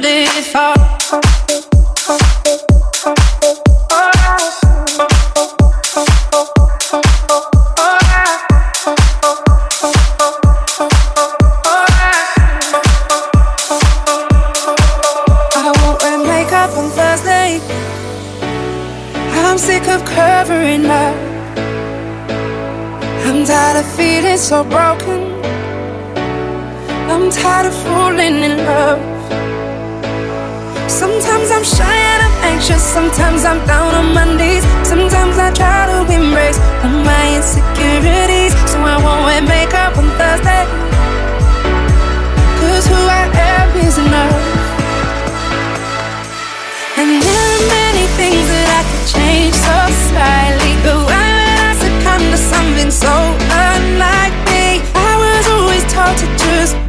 beautiful. I won't wear makeup on Thursday. I'm sick of covering up. I'm tired of feeling so broke. I'm down on my knees. Sometimes I try to embrace all my insecurities, so I won't make up on Thursday. Cause who I am is enough. And there are many things that I could change so slightly, but why would I succumb to something so unlike me? I was always taught to just.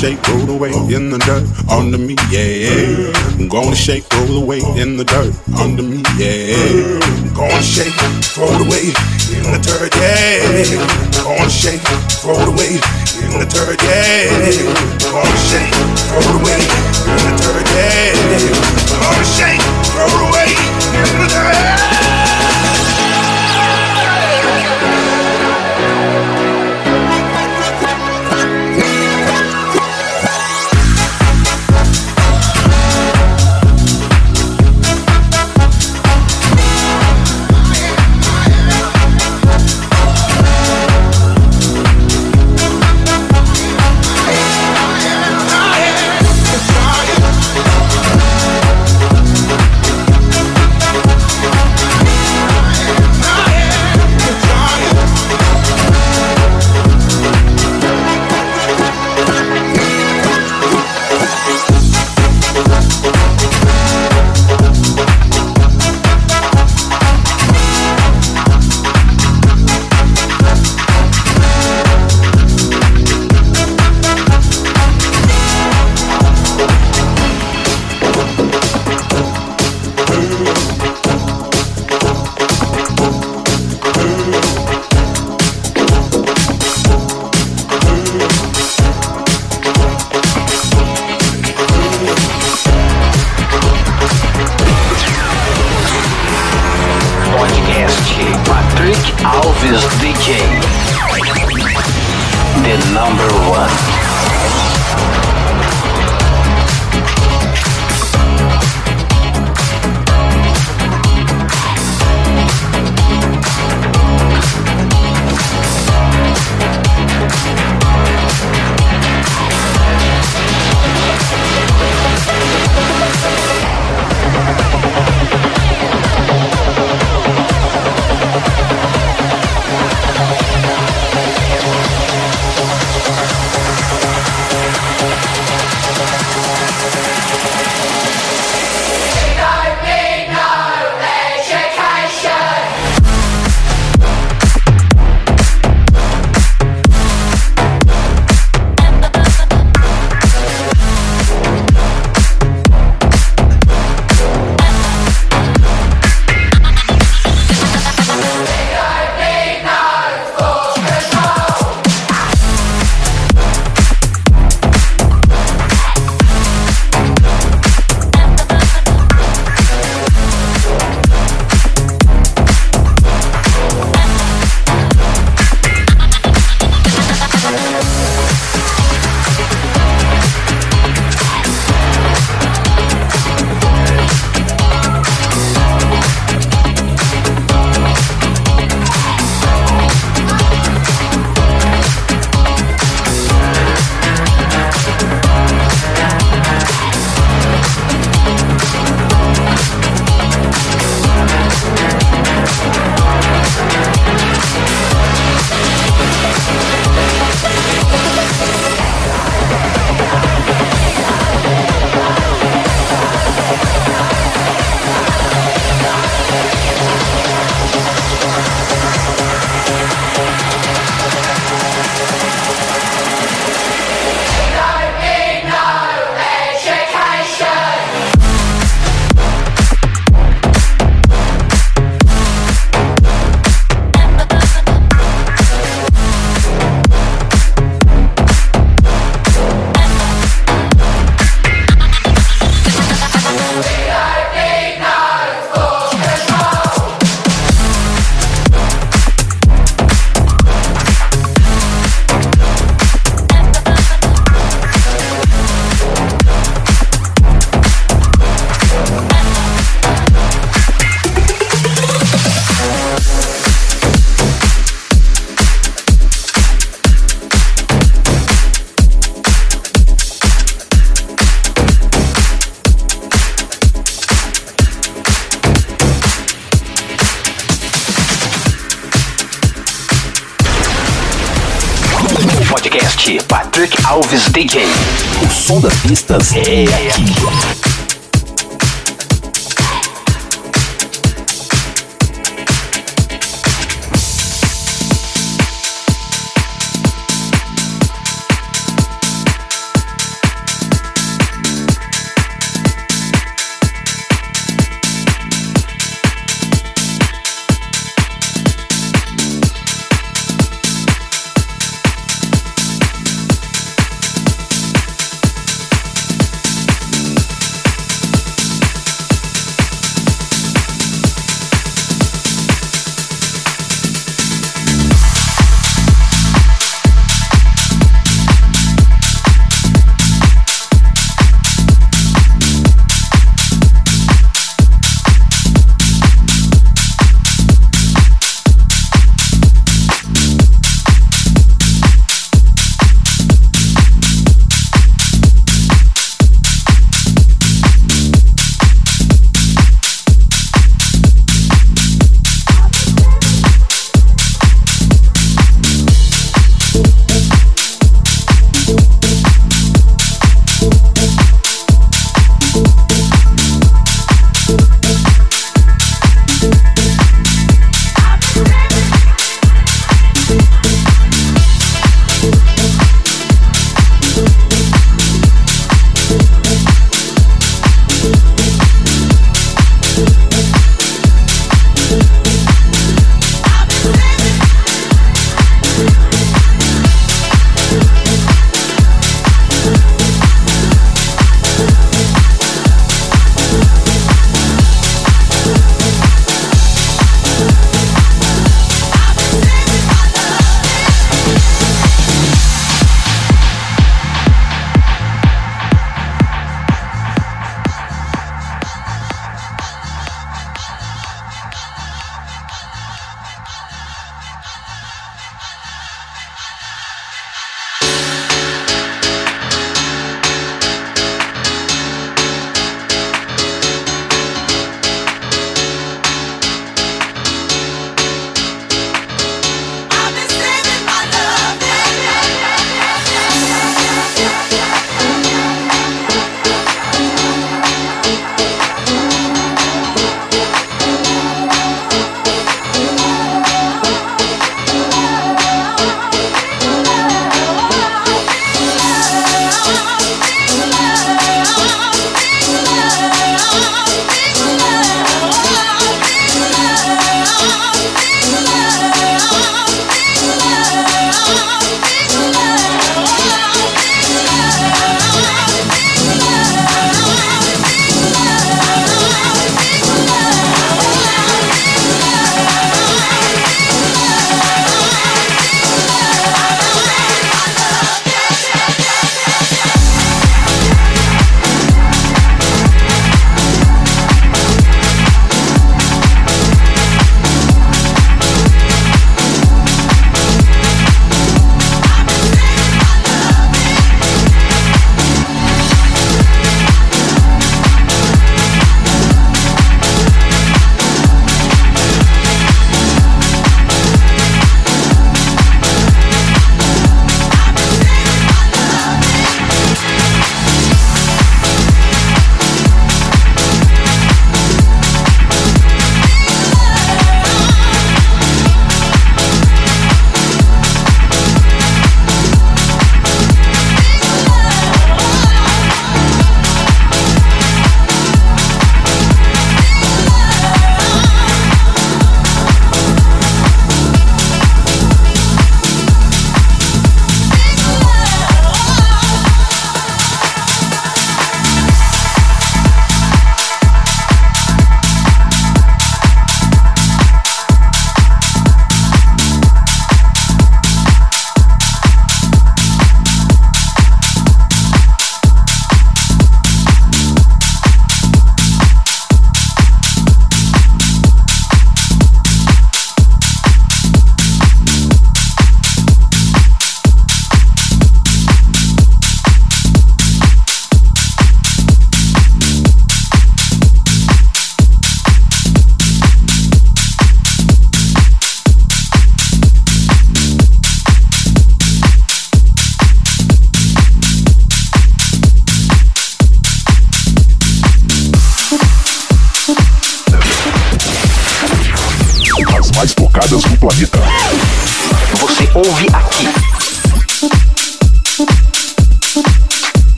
Shake, roll away in the dirt under me, yeah. I'm gonna shake, roll away in the dirt under me, yeah. I'm gonna shake, throw it away in the dirt, yeah. I'm gonna shake, throw it away in the dirt, yeah. I'm gonna shake, throw it away in the dirt, yeah. I'm gonna shake, throw it away in the dirt. this decade.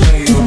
So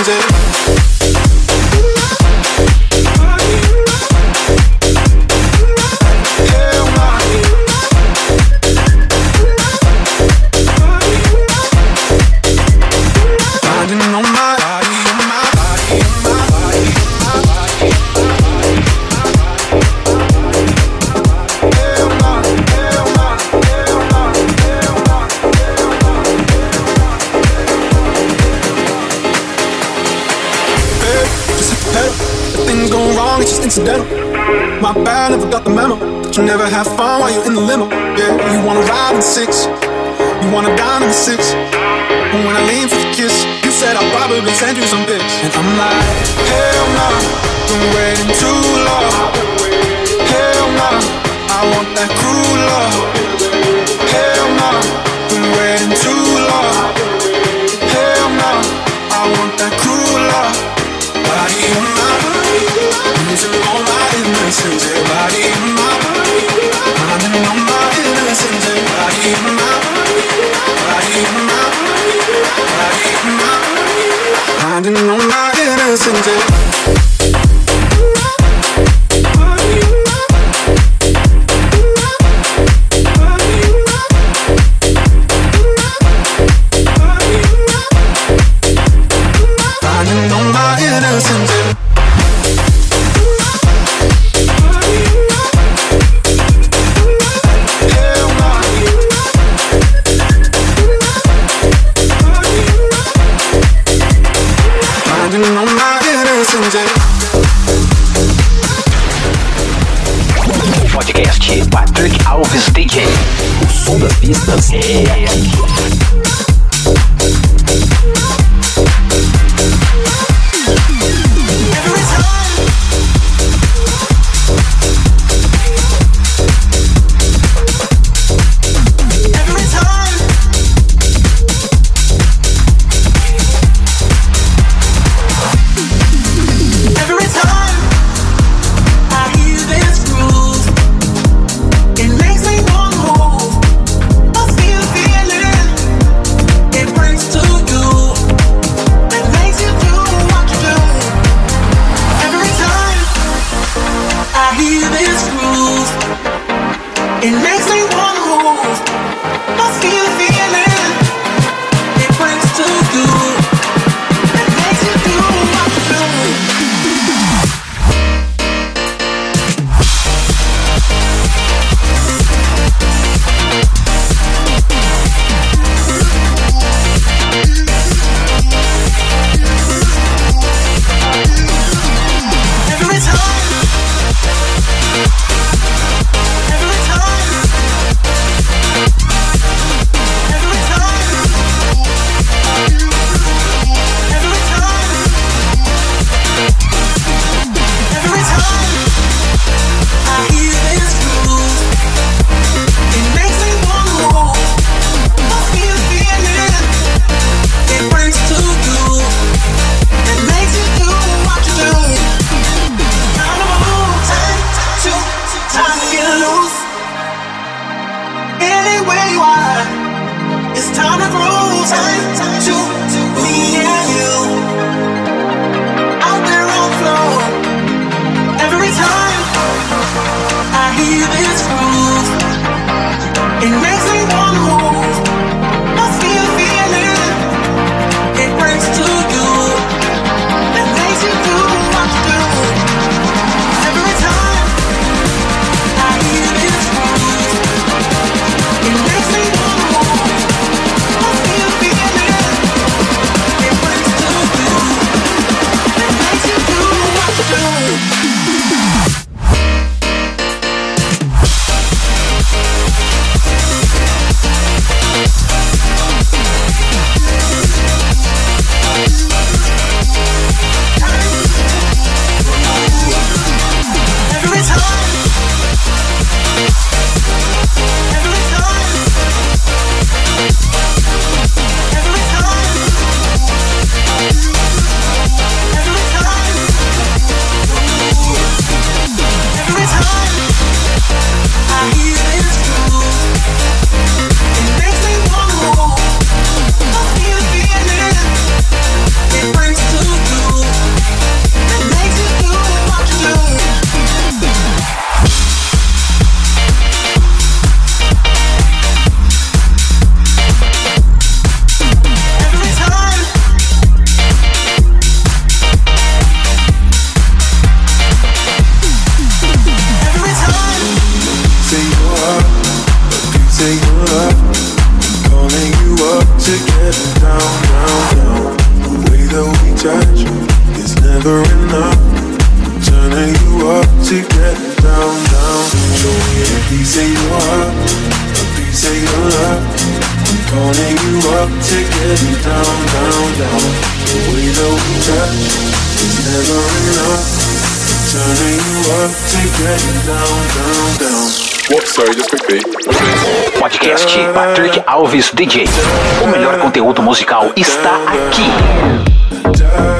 innocence. Som das loose any you are. It's time to grow. never enough. Turning you up to get down, down. Show me a piece of your heart, a piece of your love. I'm calling you up to get down, down, down. The way that we touch is never enough. Turning you up to get down, down, down. What? Sorry, just quickly. Podcast Patrick Alves DJ. O melhor conteúdo musical está aqui.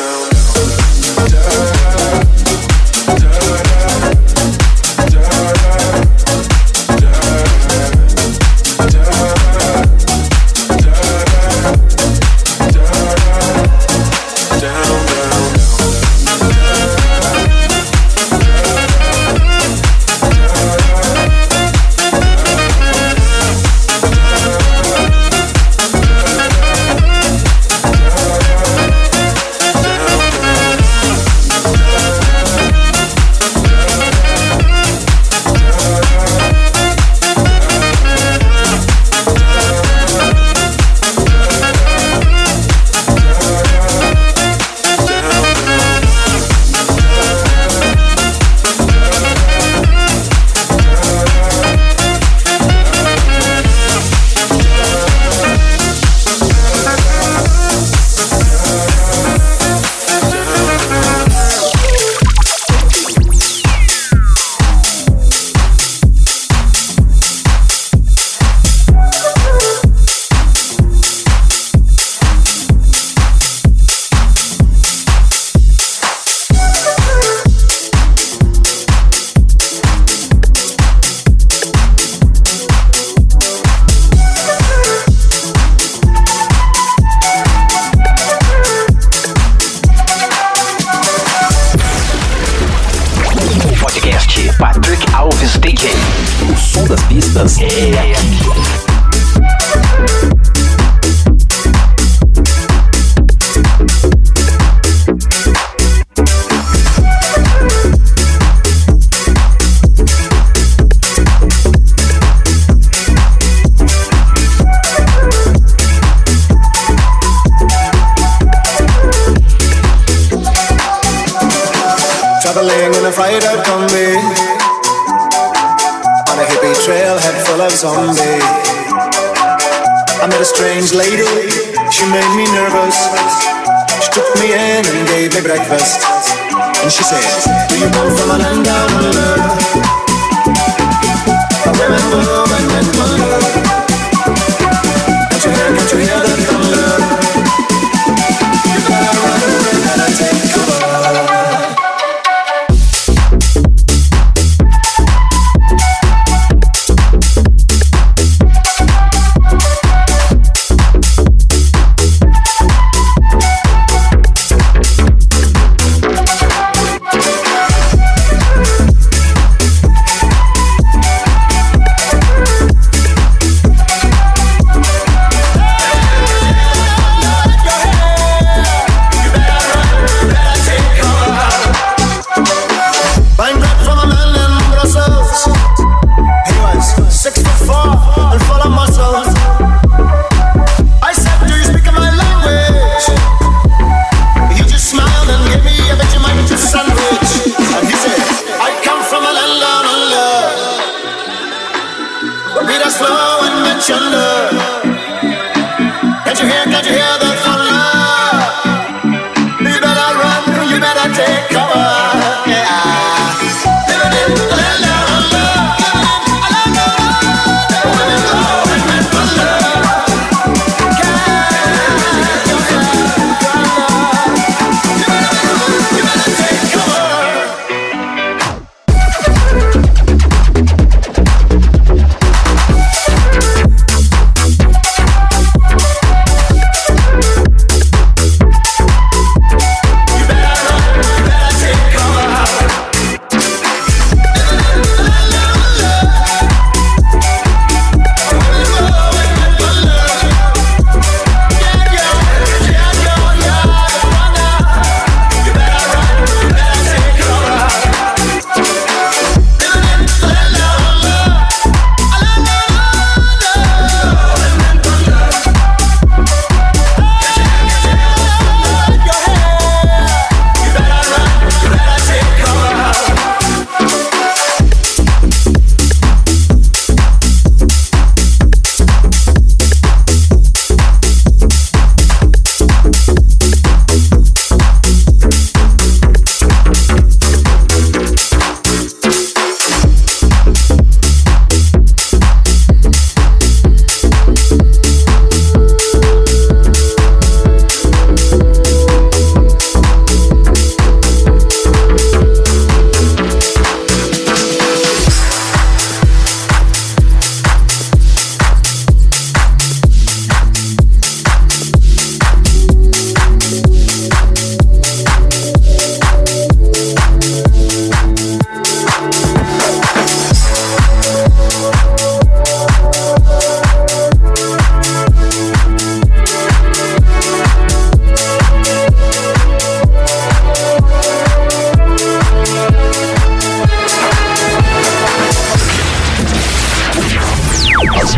Fried Kombi On a hippie trail head full of zombie I met a strange lady, she made me nervous. She took me in and gave me breakfast. And she said, do you come from a land down under? Where women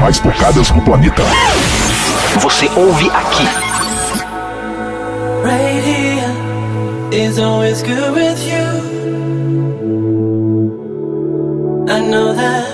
mais tocadas no planeta. Você ouve aqui. Right here is always good with you. I know that.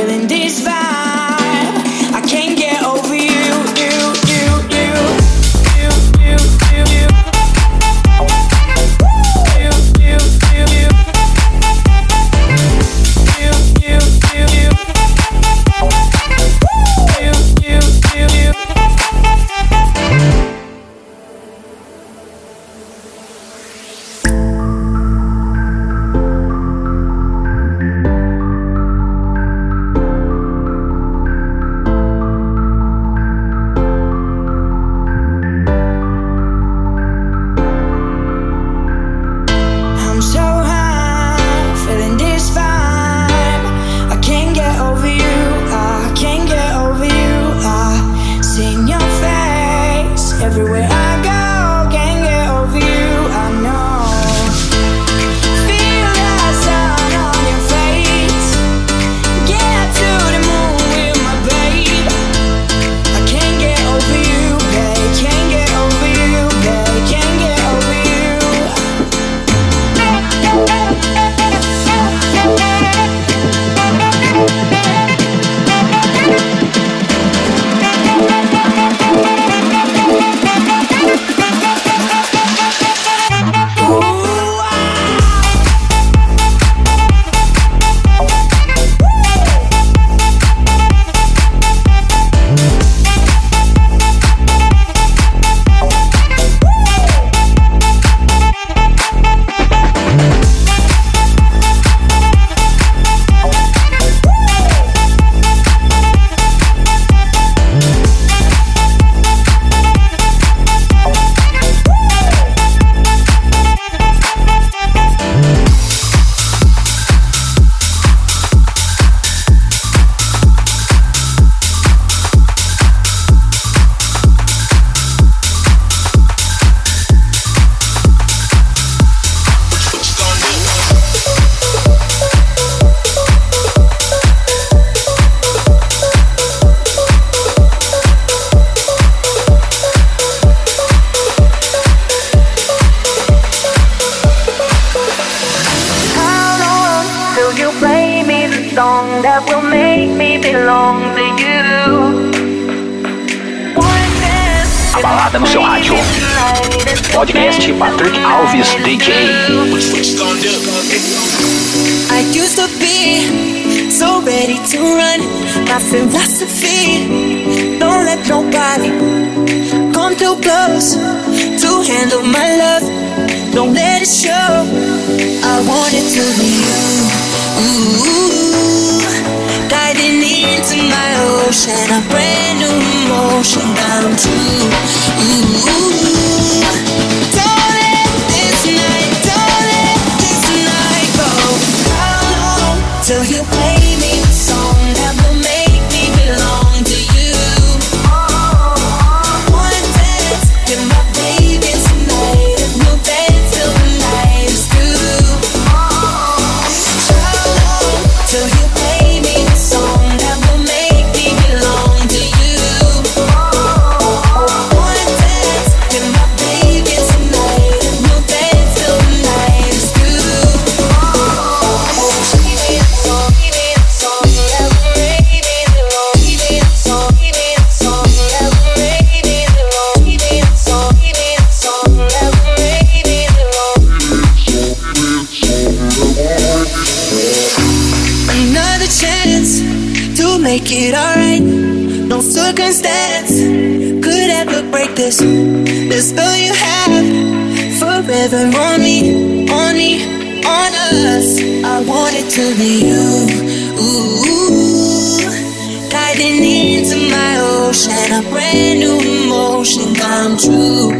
feeling this vibe. to be you. Ooh, diving into my ocean, a brand new emotion come true.